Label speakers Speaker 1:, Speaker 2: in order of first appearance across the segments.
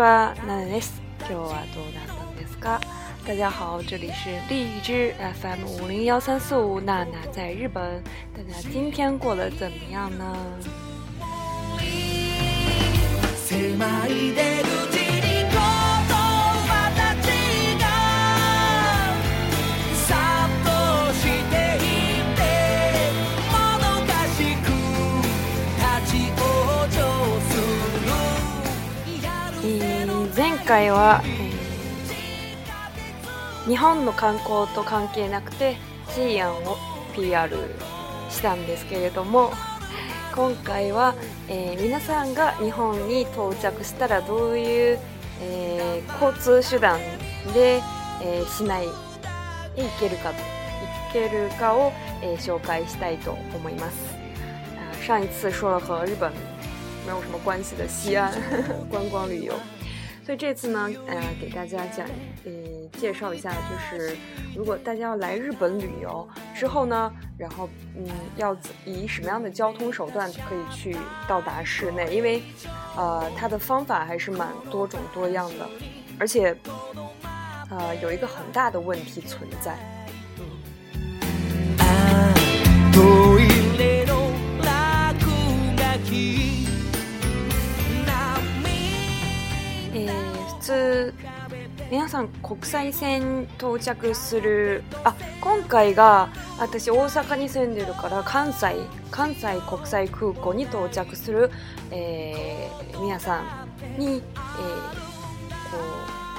Speaker 1: 哇，娜娜斯，今日はどんなですか？大家好，这里是荔枝 FM 五零幺三四五，娜娜在日本，大家今天过得怎么样呢？回は、えー、日本の観光と関係なくてシーアンを PR したんですけれども今回は、えー、皆さんが日本に到着したらどういう、えー、交通手段で、え市内へ行けるか行けるかを、え紹介したいと思います。上一次说了和日本没有什么关系的西安 观光旅游。所以这次呢，呃，给大家讲，嗯，介绍一下，就是如果大家要来日本旅游之后呢，然后，嗯，要以什么样的交通手段可以去到达室内？因为，呃，它的方法还是蛮多种多样的，而且，呃，有一个很大的问题存在。嗯皆さん国際線到着するあ今回が私大阪に住んでるから関西関西国際空港に到着する、えー、皆さんに、えー、こ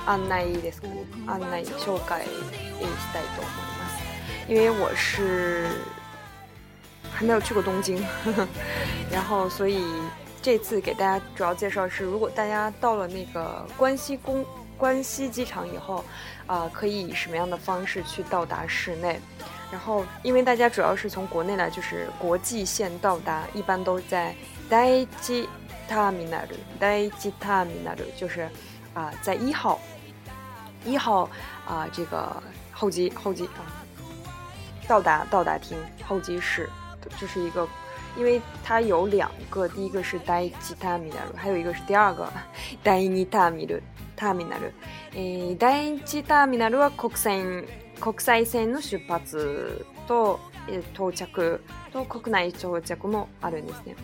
Speaker 1: う案内ですかね案内紹介したいと思います因为我是还没有去过东京 然后所以这次给大家主要介绍是，如果大家到了那个关西公关西机场以后，啊，可以以什么样的方式去到达室内？然后，因为大家主要是从国内来，就是国际线到达，一般都在待机塔米 a 的待机塔米纳的，就是啊，在一号一号啊这个候机候机啊，到达到达厅候机室，就是一个。因为它有两个，第一个是大机塔ミナル，还有一个是第二个大尼塔ミ路塔米纳路。呃，大机塔米纳路啊，国线、国際線の出発と到、着と国内着もあるんですね。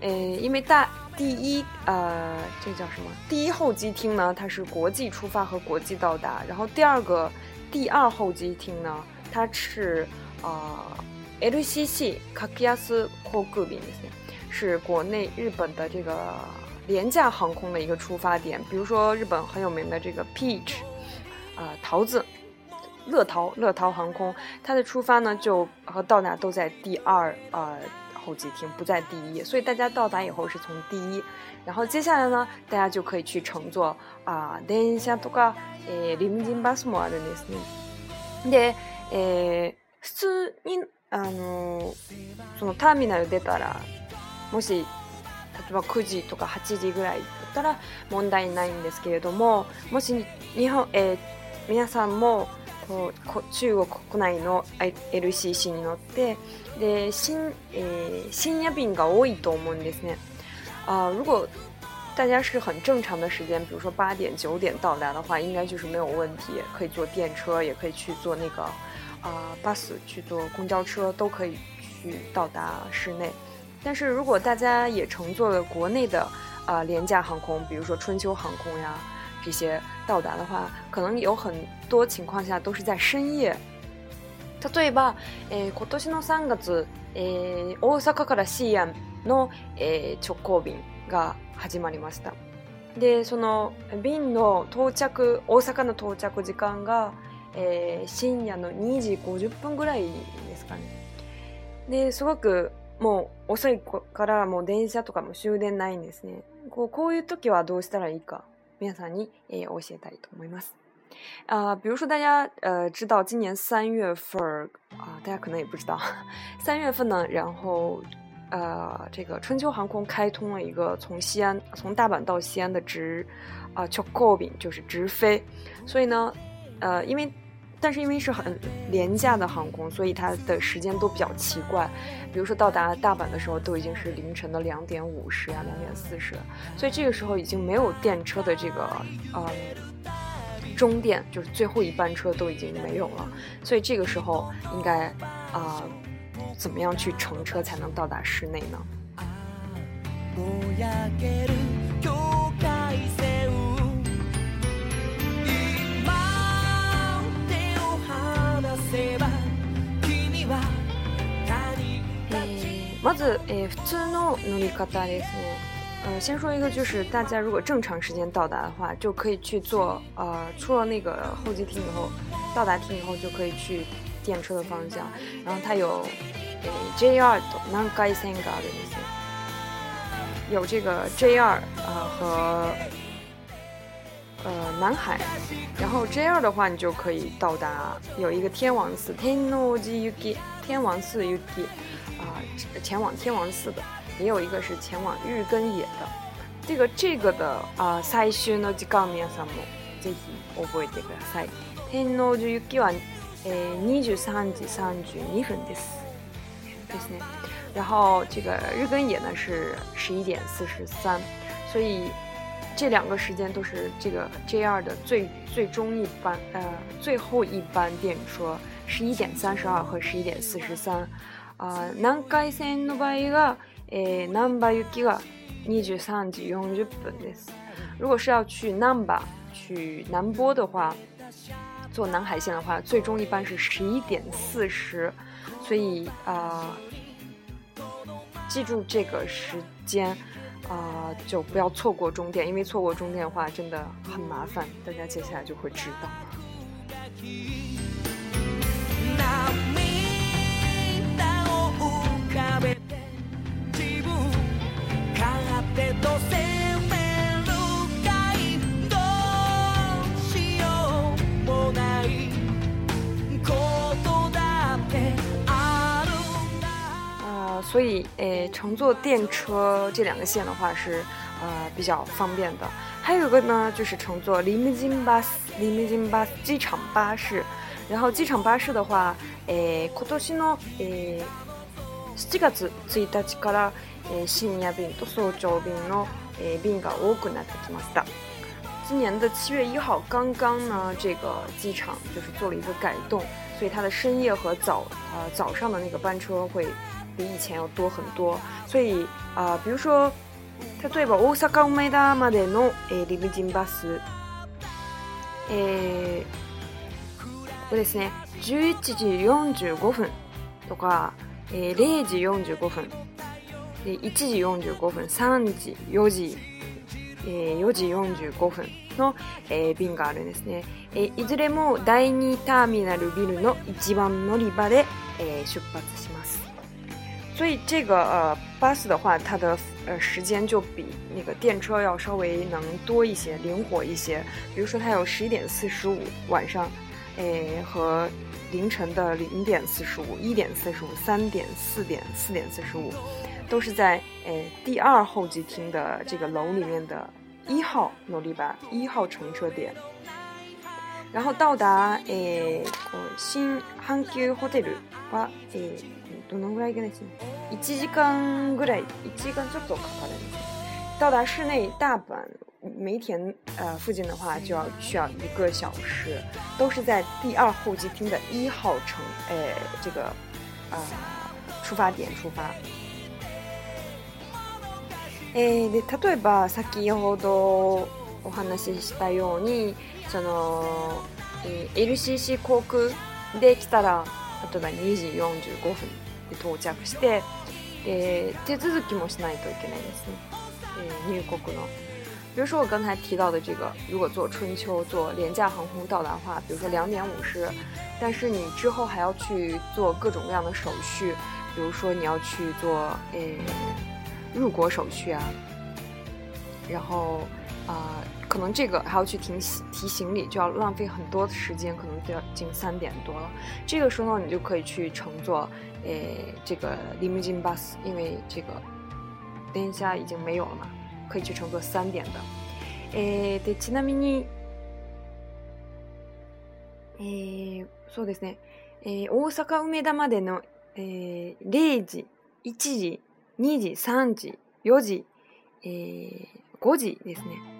Speaker 1: 呃，因为大第一啊，这叫什么？第一候机厅呢，它是国际出发和国际到达，然后第二个第二候机厅呢，它是啊。LCC、カキヤスコグビですね，是国内日本的这个廉价航空的一个出发点。比如说日本很有名的这个 Peach，啊桃子，乐桃乐桃航空，它的出发呢就和到达都在第二呃候机厅，不在第一，所以大家到达以后是从第一，然后接下来呢大家就可以去乘坐啊デンシャとかえリムジンバスもあるんですねでえ普通にあのそのターミナル出たらもし例えば9時とか8時ぐらいだったら問題ないんですけれどももし日本、えー、皆さんもこう中国国内の LCC に乗ってで深,、えー、深夜便が多いと思うんですね。あ呃，如果大家是很正常的时间，比如说八点、九点到达的话，应该就是没有问题，可以坐电车，也可以去坐那个啊，bus 去坐公交车都可以去到达室内，但是如果大家也乘坐了国内的啊廉价航空，比如说春秋航空呀这些到达的话，可能有很多情况下都是在深夜。对吧？诶，今年的三月，诶，大阪から西安の直行便が始まりました。でその便の到着、大阪の到着時間が。えー、深夜の2時50分ぐらいですかね。ですごくもう遅いからもう電車とかも終電ないんですね。こうこういう時はどうしたらいいか皆さんに、えー、教えたいと思います。啊、呃，比如说大家呃知道今年三月份啊、呃，大家可能也不知道，三月份呢，然后呃这个春秋航空开通了一个从西安从大阪到西安的直啊、呃、直行便，就是直飞，所以呢呃，因为，但是因为是很廉价的航空，所以它的时间都比较奇怪，比如说到达大阪的时候，都已经是凌晨的两点五十啊，两点四十，所以这个时候已经没有电车的这个呃终点，就是最后一班车都已经没有了，所以这个时候应该啊怎么样去乘车才能到达室内呢？ず、ー、嗯，先说一个，就是大家如果正常时间到达的话，就可以去坐。呃，出了那个候机厅以后，到达厅以后就可以去电车的方向。然后它有 J2，南海线港的一些，有这个 j r 呃和呃南海。然后 j r 的话，你就可以到达有一个天王寺天王寺。天王寺有也，啊，前往天王寺的也有一个，是前往日根野的。这个这个的啊，塞须の時間を皆さんもぜひ覚えてください。天王寺行きはえ二十三時三十二分です。ですね。然后这个日根野呢是十一点四十三，所以这两个时间都是这个 JR 的最最终一班呃最后一班电车。十一点三十二和十一点四十三，啊，南海线の場合がえ南ば行きが二十三時四十分です。如果是要去南巴、去南波的话，坐南海线的话，最终一般是十一点四十，所以啊，记住这个时间啊，就不要错过终点，因为错过终点的话真的很麻烦，大家接下来就会知道。了。所以，诶，乘坐电车这两个线的话是，呃，比较方便的。还有一个呢，就是乘坐 limousin bus，limousin bus 机场巴士。然后，机场巴士的话，诶，今年的七月一号刚刚呢，这个机场就是做了一个改动，所以它的深夜和早，呃，早上的那个班车会。比以前要多很多。所以啊、呃，比如说，例えば大阪梅田までの、えリムジンバス、えー、とですね、11時45分とか、えー、0時45分、で1時45分、3時、4時、えー、4時45分の、えー、便があるんですね、えー、いずれも第2ターミナルビルの1番乗り場で、え出発します所以这个呃巴士的话，它的呃时间就比那个电车要稍微能多一些，灵活一些。比如说，它有十一点四十五晚上，诶和凌晨的零点四十五、一点四十五、三点、四点、四点四十五，都是在诶第二候机厅的这个楼里面的一号努力吧一号乘车点。然后到达诶新环球酒店吧诶。多弄过来一个呢，一い、小时一几小时就走，到达室内大阪梅田呃附近的话，就要需要一个小时，都是在第二候机厅的一号乘诶这个啊出发点出发。诶，对，例えば先ほどお話ししたように、その LCC 航空で来たら、例えば二時四十分。到着して、え手続きもしないといけないですね。入国の比如说我刚才提到的这个，如果做春秋做廉价航空到达话，比如说两点五十，但是你之后还要去做各种各样的手续，比如说你要去做诶入国手续啊，然后。啊，可能这个还要去提提行李，就要浪费很多的时间，可能就要近三点多了。这个时候呢，你就可以去乘坐诶这个 limousine b 巴士，因为这个一下已经没有了嘛，可以去乘坐三点的。诶，ちなみに、诶、そうですね、え、大阪梅田までの、え、零時、一時、二時、三時、四時、え、国時ですね。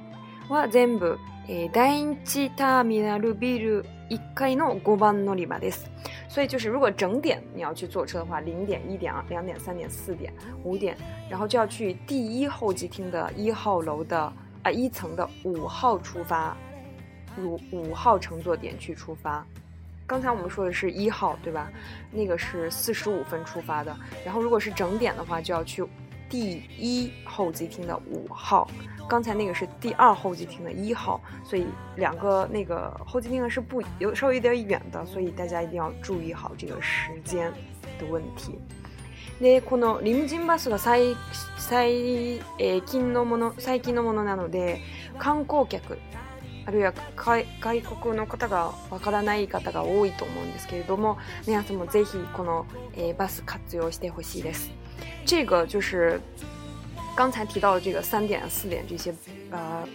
Speaker 1: は全部え第一ターミナルビル一階の五番乗り場です。所以就是如果整点你要去坐车的话，零点、一点啊、两点、三点、四点、五点，然后就要去第一候机厅的一号楼的啊一层的五号出发，五五号乘坐点去出发。刚才我们说的是一号对吧？那个是四十五分出发的。然后如果是整点的话，就要去。第一候机厅的五号，刚才那个是第二候机厅的一号，所以两个那个候机厅是不有稍微有点远的，所以大家一定要注意好这个时间的问题。でこのリムジンバスが最最、えー、近のもの最近のものなので観光客あるいは外国の方がわからない方が多いと思うんですけれども皆さんもぜひこの、えー、バス活用してほしいです。这个就是刚才提到的这个三点、四点这些，呃，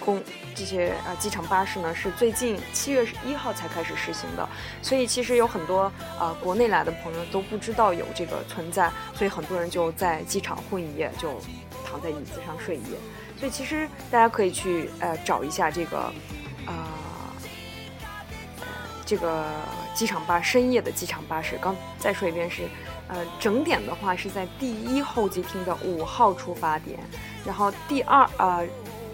Speaker 1: 公这些呃机场巴士呢是最近七月一号才开始实行的，所以其实有很多呃国内来的朋友都不知道有这个存在，所以很多人就在机场混一夜，就躺在椅子上睡一夜。所以其实大家可以去呃找一下这个啊，这个机场巴深夜的机场巴士。刚再说一遍是。呃，整点的话是在第一候机厅的五号出发点，然后第二呃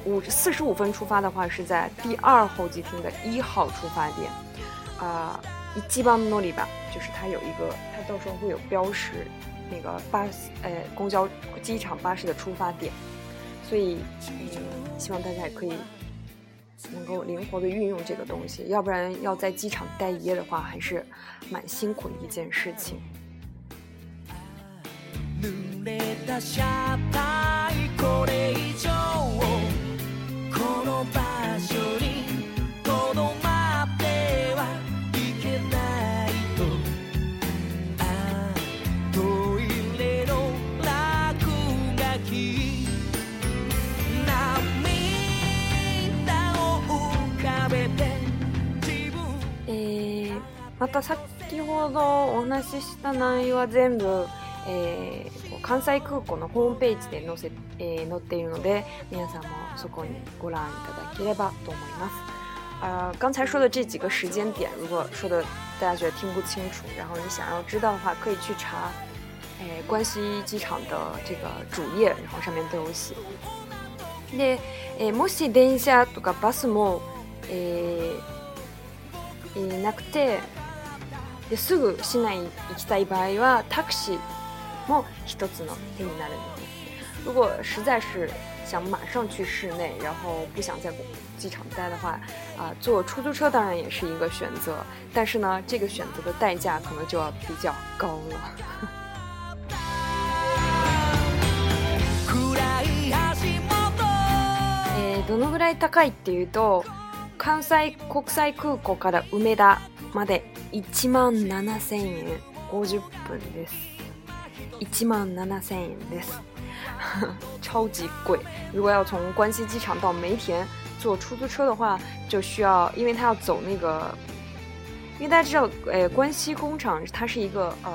Speaker 1: 五四十五分出发的话是在第二候机厅的一号出发点，啊，一基本上那里吧，就是它有一个，它到时候会有标识，那个巴士呃公交机场巴士的出发点，所以嗯，希望大家也可以能够灵活的运用这个东西，要不然要在机场待一夜的话，还是蛮辛苦的一件事情。
Speaker 2: 車体これ以上この場所にとどまってはいけないとああトイレの落書き涙を浮かべて自分
Speaker 1: えー、また先ほどお話しした内容は全部えー、関西空港のホームページで載せ、えー、載っているので皆さんもそこにご覧いただければと思います。呃，刚才说的这几个时间点，如果说的大家觉得听不清楚，然后你想要知道的话，可以去查，关西机场的这个主页，然后上面都有写。で、えもし電車とかバスも、えー、なくて、ですぐ市内行きたい場合はタクシー。然如果实在是想马上去室内，然后不想在机场待的话，啊，坐出租车当然也是一个选择，但是呢，这个选择的代价可能就要比较高了。どのぐらい高いっていうと、関西国際空港から梅田まで1万7千円50分です。一万零三日元，超级贵。如果要从关西机场到梅田坐出租车的话，就需要，因为它要走那个，因为大家知道，呃，关西工厂它是一个呃，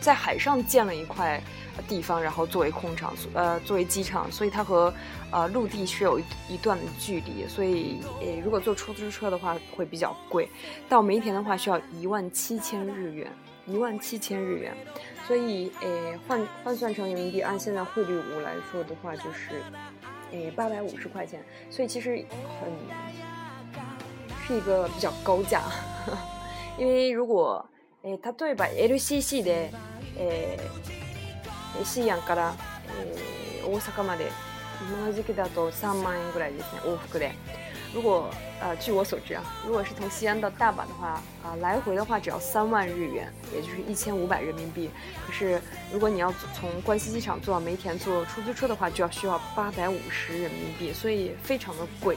Speaker 1: 在海上建了一块地方，然后作为空场，呃，作为机场，所以它和呃陆地是有一段的距离，所以呃，如果坐出租车的话会比较贵。到梅田的话需要一万七千日元。一万七千日元，所以，诶，换换算成人民币，按现在汇率五来说的话，就是，诶，八百五十块钱。所以其实很是一个比较高价，因为如果，诶，他对吧？LCC 的，诶，西安から、え、大阪まで、今の時期だと三万円ぐらいですね、往復で。如果呃，据我所知啊，如果是从西安到大阪的话，啊，来回的话只要三万日元，也就是一千五百人民币。可是如果你要从关西机场坐到梅田坐出租车的话，就要需要八百五十人民币，所以非常的贵。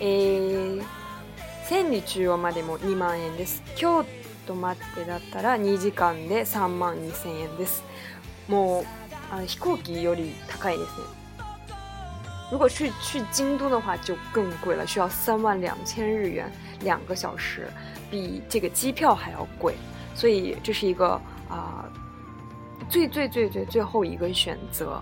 Speaker 1: 诶，千里中央までも二万円です。京都までだったら二時間で三万二千円です。もう、あの飛行機より高いですね。如果去去京都的话，就更贵了，需要三万两千日元，两个小时，比这个机票还要贵，所以这是一个啊，最最最最最后一个选择。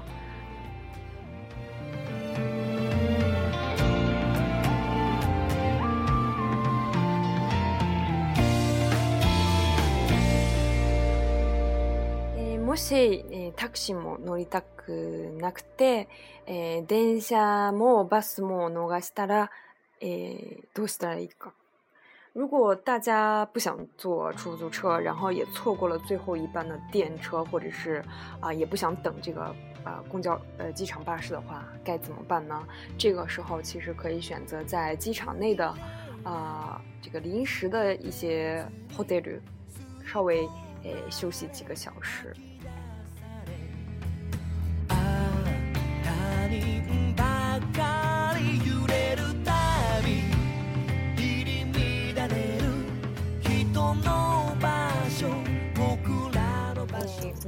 Speaker 1: 如果大家不想坐出租车，然后也错过了最后一班的电车，或者是啊也不想等这个呃公交呃机场巴士的话，该怎么办呢？这个时候其实可以选择在机场内的啊这个临时的一些 hotel 稍微呃休息几个小时。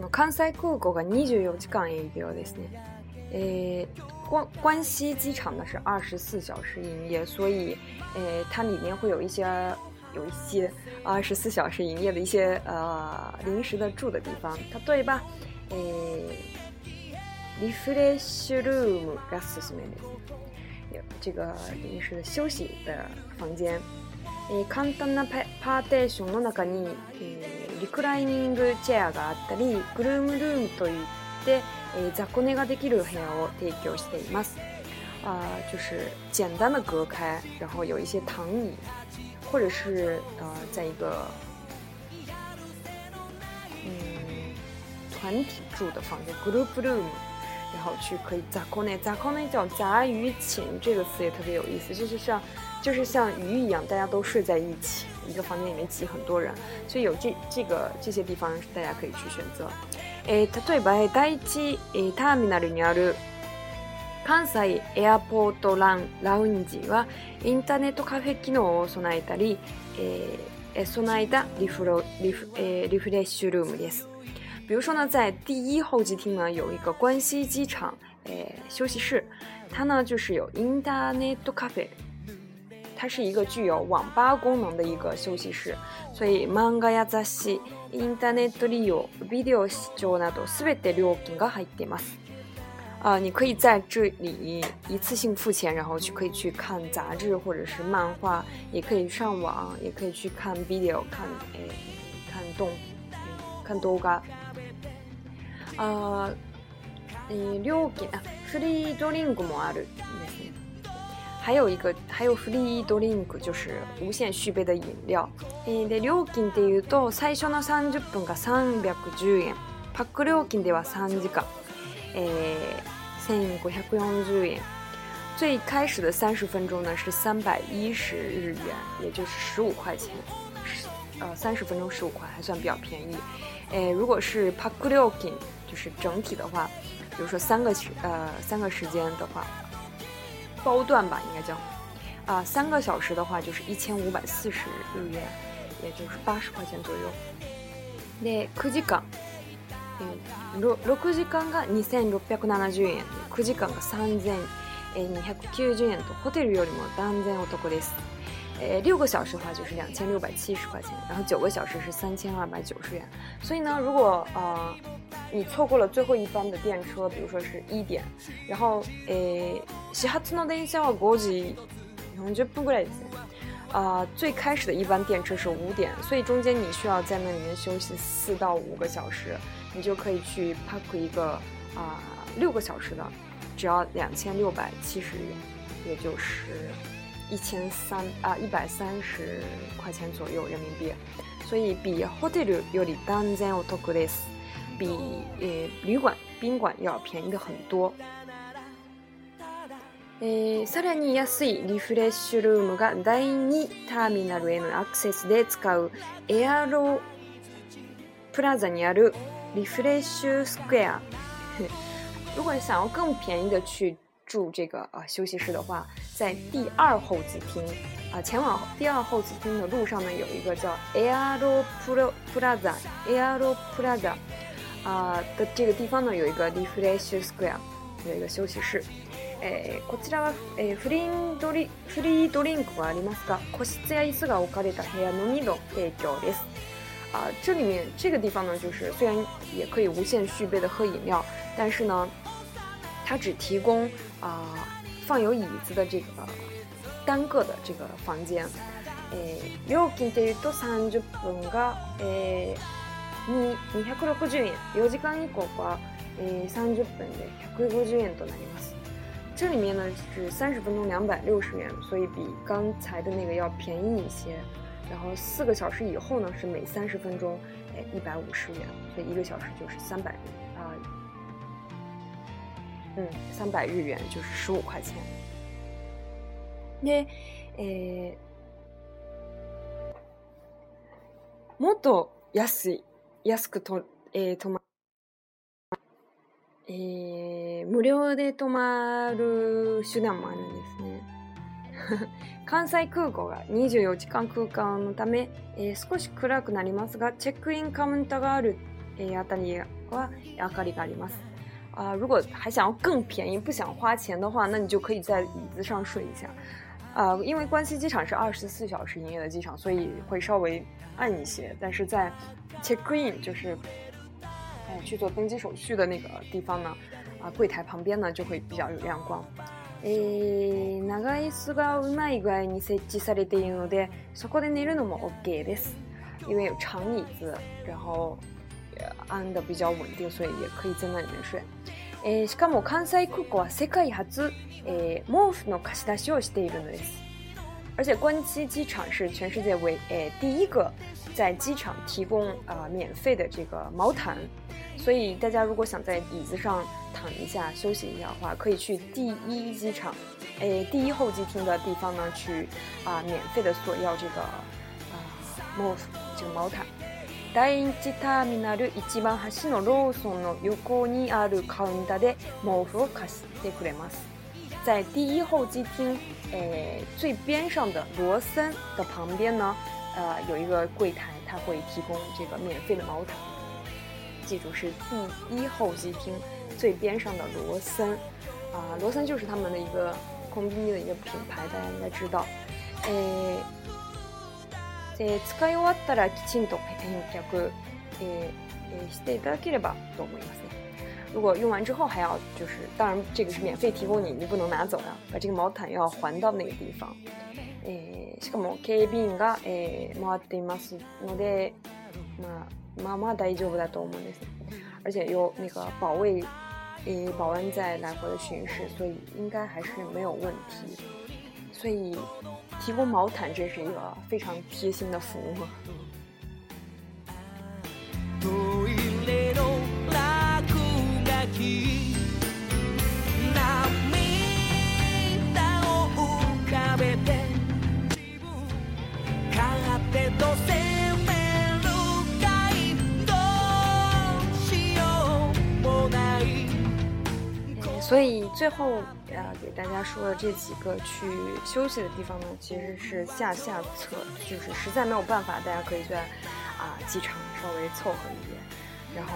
Speaker 1: 関西国际机场呢是二十四小时营业，所以，呃，它里面会有一些，有一些二十四小时营业的一些呃临时的住的地方，它对吧？诶，リフレッシュルームガストスみたいな、有这个临时的休息的房间。え簡単なパーテーションの中に。リクライニングチェアがあったりグルームルームといって、えー、雑魚寝ができる部屋を提供しています啊、呃，就是简单的隔开，然后有一些躺椅，或者是呃，在一个嗯团体住的房间 （group room），然后去可以 z a k o n e 叫杂鱼寝，这个词也特别有意思，就是像就是像鱼一样，大家都睡在一起。一个房间里面挤很多人，所以有这这个这些地方大家可以去选择。え例えば、第一、えターミナルにある関西エアポートランラウンジはインターネットカフェ機能を備えたり、えー、備えたリフロリフ、えー、リフレッシュルームです。比如说呢，在第一候机厅呢有一个关西机场诶、呃、休息室，它呢就是有 Internet Cafe 它是一个具有网吧功能的一个休息室，所以漫画や雑誌、インターネット利用、ビデオ視聴などすべて利用可能っています。啊，你可以在这里一次性付钱，然后去可以去看杂志或者是漫画，也可以上网，也可以去看 video，看诶，看动，看动画。啊，え料金、あフリードリンクもある。还有一个，还有 free drink，就是无限续杯的饮料。诶，对，量金，ていうと最初の三十分が三百十円。パック料金では三時間、え、千五百四十円。最开始的三十分钟呢是三百一十日元，也就是十五块钱。十，呃，三十分钟十五块还算比较便宜。诶，如果是 p a パ o ク料 n 就是整体的话，比如说三个时，呃，三个时间的话。包段吧，应该叫，啊、三个小时的话就是一千五百四十日元，也就是八十块钱左右。で、九時間、え六6時間が二千六百七十円、九時間が三千え二百九十円とホテルよりも断然お得です。诶，六个小时的话就是两千六百七十块钱，然后九个小时是三千二百九十元。所以呢，如果呃你错过了最后一班的电车，比如说是一点，然后诶，然后就补过来啊，最开始的一班电车是五点，所以中间你需要在那里面休息四到五个小时，你就可以去 park 一个啊六个小时的，只要两千六百七十元，也就是。一千三啊，一百三十块钱左右人民币，所以比 hotel 要的当然要多贵些，比呃旅馆宾馆要便宜的很多。诶，さらに安いリフレッシュルームが第二ターミナルへのアクセスで使うエアロプラザにあるリフレッシュスクエア。如果想要更便宜的去住这个呃休息室的话。在第二候机厅啊，前往第二候机厅的路上呢，有一个叫 Aero Plaza，Aero Plaza，啊的这个地方呢，有一个 Refresh Square，有一个休息室。诶，こちらはえフリードリフリードリンクありますか？こちらですが、お借りた部屋のみの営業です。啊，这里面这个地方呢，就是虽然也可以无限续杯的喝饮料，但是呢，它只提供啊。放有椅子的这个单个的这个房间，诶，料金对于三十分个，诶，二二百六十元，是三十分，钟百五0元となります。这里分两百六十元，所以比刚才的那个要便宜一些。然后四个小时以后呢，是每三十分钟，诶，一百五十元，所以一个小时就是三百啊。うん、三百日元就是十五块钱。で、えー、もっと安い、安くと、えー、泊まえー、無料で泊まる手段もあるんですね。関西空港が24時間空間のため、えー、少し暗くなりますが、チェックインカウンターがある、えー、あたりは明かりがあります。啊，如果还想要更便宜、不想花钱的话，那你就可以在椅子上睡一下。啊，因为关西机场是二十四小时营业的机场，所以会稍微暗一些。但是在 check-in，就是哎去做登机手续的那个地方呢，啊柜台旁边呢就会比较有亮光。诶，長い椅子がうまい具合に設置されているので、そこで寝るのもオッケーです。因为有长椅子，然后。安的比较稳定，所以也可以在那里面睡。诶，しかも关西空港は世界初、诶，毛布の貸出しをしているのです。而且关西机场是全世界唯诶第一个在机场提供啊免费的这个毛毯，所以大家如果想在椅子上躺一下休息一下的话，可以去第一机场，诶，第一候机厅的地方呢去啊免费的索要这个啊毛布这个毛毯。第一机 t e r m i n a 第一上的罗森的旁边，有一个柜台，它会提供这个免费的毛毯。记住，是第一候机厅最边上的罗森。啊，罗森就是他们的一个空宾机的一个品牌，大家应该知道。哎。えー、使い終わったらきちんと返却、えー、していただければと思いますね。如果用完之后还要，就是当然这个是免费提供你，你不能拿走呀、啊，把这个毛毯要还到那个地方。えー、しかも警備員が、えー、回っていますので、まあ、まあまあ大丈夫だと思うんです。而且有那个保卫，え呃，保安在来回的巡视，所以应该还是没有问题。所以提供毛毯，这是一个非常贴心的服务。最后呃给大家说的这几个去休息的地方呢，其实是下下策，就是实在没有办法，大家可以在啊，机场稍微凑合一点，然后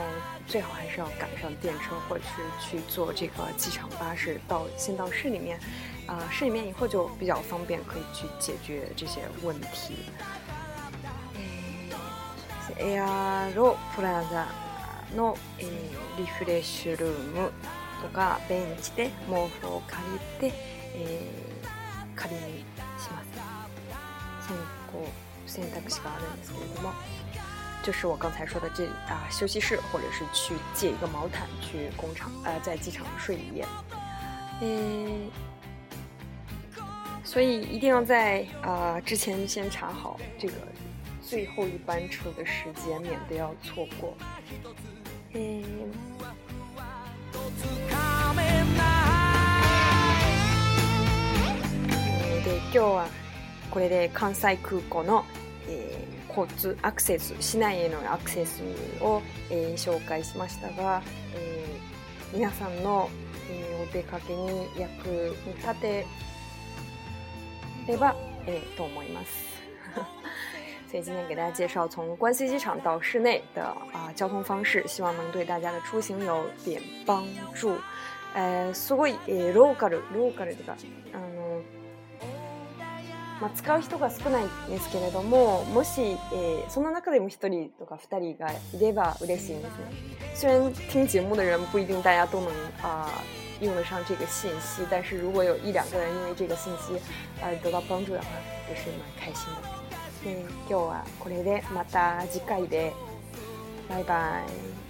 Speaker 1: 最好还是要赶上电车，或者是去坐这个机场巴士到先到市里面，啊，市里面以后就比较方便，可以去解决这些问题。Aero p l a o a 的 Refresh Room。或者说，就是我刚才说的这啊，休息室，或者是去借一个毛毯去工厂，呃，在机场睡一夜。嗯，所以一定要在啊之前先查好这个最后一班车的时间，免得要错过。嗯。今日はこれで関西空港の、えー、交通アクセス市内へのアクセスを、えー、紹介しましたが、えー、皆さんの、えー、お出かけに役に立てれば、えー、と思います。所以今天给大家介绍从关西机场到市内的啊、呃、交通方式，希望能对大家的出行有点帮助。えすごい、ローカル、ローカルといか、うん、まあ、使う人が少ないんですけれどももし、えー、その中でも1人とか2人がいれば嬉しいんですね。虽然听节目的人不一定大家都能啊、呃、用得上这个信息，但是如果有一两个人因为这个信息呃得到帮助的话，也是蛮开心的。え今日はこれでまた次回でバイバイ。